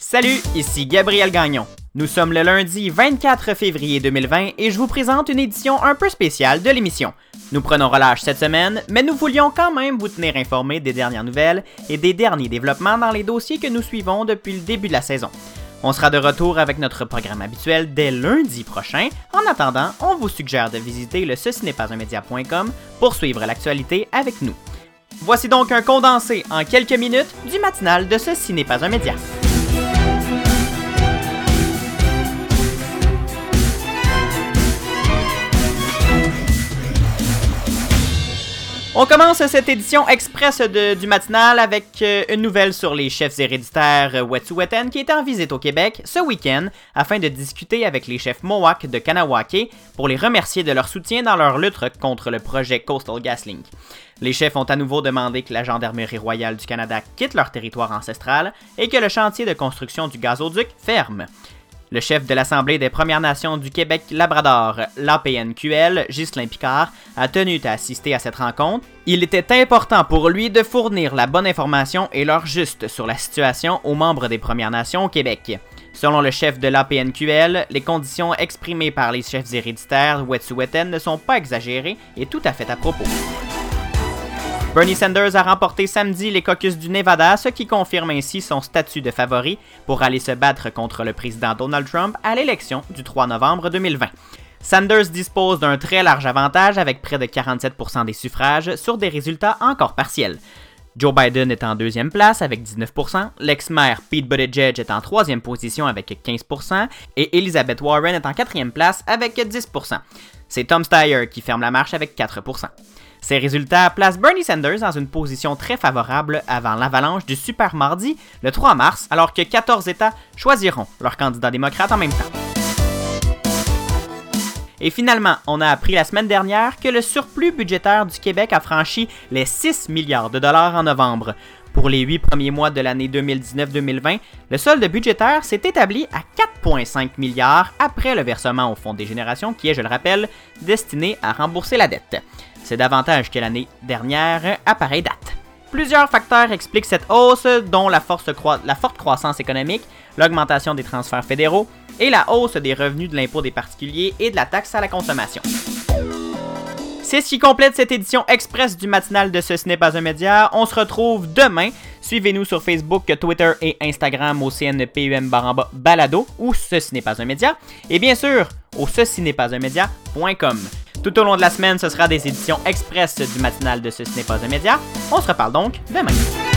Salut, ici Gabriel Gagnon. Nous sommes le lundi 24 février 2020 et je vous présente une édition un peu spéciale de l'émission. Nous prenons relâche cette semaine, mais nous voulions quand même vous tenir informés des dernières nouvelles et des derniers développements dans les dossiers que nous suivons depuis le début de la saison. On sera de retour avec notre programme habituel dès lundi prochain. En attendant, on vous suggère de visiter le ceci n'est pas un média.com pour suivre l'actualité avec nous. Voici donc un condensé en quelques minutes du matinal de Ceci n'est pas un média. On commence cette édition express du matinal avec euh, une nouvelle sur les chefs héréditaires euh, Wet'suwet'en qui étaient en visite au Québec ce week-end afin de discuter avec les chefs Mohawk de Kanawake pour les remercier de leur soutien dans leur lutte contre le projet Coastal GasLink. Les chefs ont à nouveau demandé que la Gendarmerie royale du Canada quitte leur territoire ancestral et que le chantier de construction du gazoduc ferme. Le chef de l'Assemblée des Premières Nations du Québec-Labrador, l'APNQL, Ghislain Picard, a tenu à assister à cette rencontre. Il était important pour lui de fournir la bonne information et l'heure juste sur la situation aux membres des Premières Nations au Québec. Selon le chef de l'APNQL, les conditions exprimées par les chefs héréditaires Wet'suwet'en ne sont pas exagérées et tout à fait à propos. Bernie Sanders a remporté samedi les caucus du Nevada, ce qui confirme ainsi son statut de favori pour aller se battre contre le président Donald Trump à l'élection du 3 novembre 2020. Sanders dispose d'un très large avantage avec près de 47% des suffrages sur des résultats encore partiels. Joe Biden est en deuxième place avec 19%, l'ex-maire Pete Buttigieg est en troisième position avec 15% et Elizabeth Warren est en quatrième place avec 10%. C'est Tom Steyer qui ferme la marche avec 4%. Ces résultats placent Bernie Sanders dans une position très favorable avant l'avalanche du Super Mardi le 3 mars, alors que 14 États choisiront leur candidat démocrate en même temps. Et finalement, on a appris la semaine dernière que le surplus budgétaire du Québec a franchi les 6 milliards de dollars en novembre. Pour les 8 premiers mois de l'année 2019-2020, le solde budgétaire s'est établi à 4,5 milliards après le versement au Fonds des générations qui est, je le rappelle, destiné à rembourser la dette. C'est davantage que l'année dernière à pareille date. Plusieurs facteurs expliquent cette hausse, dont la, forte croissance économique, l'augmentation des transferts fédéraux et la hausse des revenus de l'impôt des particuliers et de la taxe à la consommation. C'est ce qui complète cette édition express du matinal de Ce n'est pas un média. On se retrouve demain. Suivez-nous sur Facebook, Twitter et Instagram au CNPUM baramba balado ou Ceci n'est pas un média. Et bien sûr, au ceci n'est pas un média.com. Tout au long de la semaine, ce sera des éditions express du matinal de Ceci n'est pas un média. On se reparle donc demain.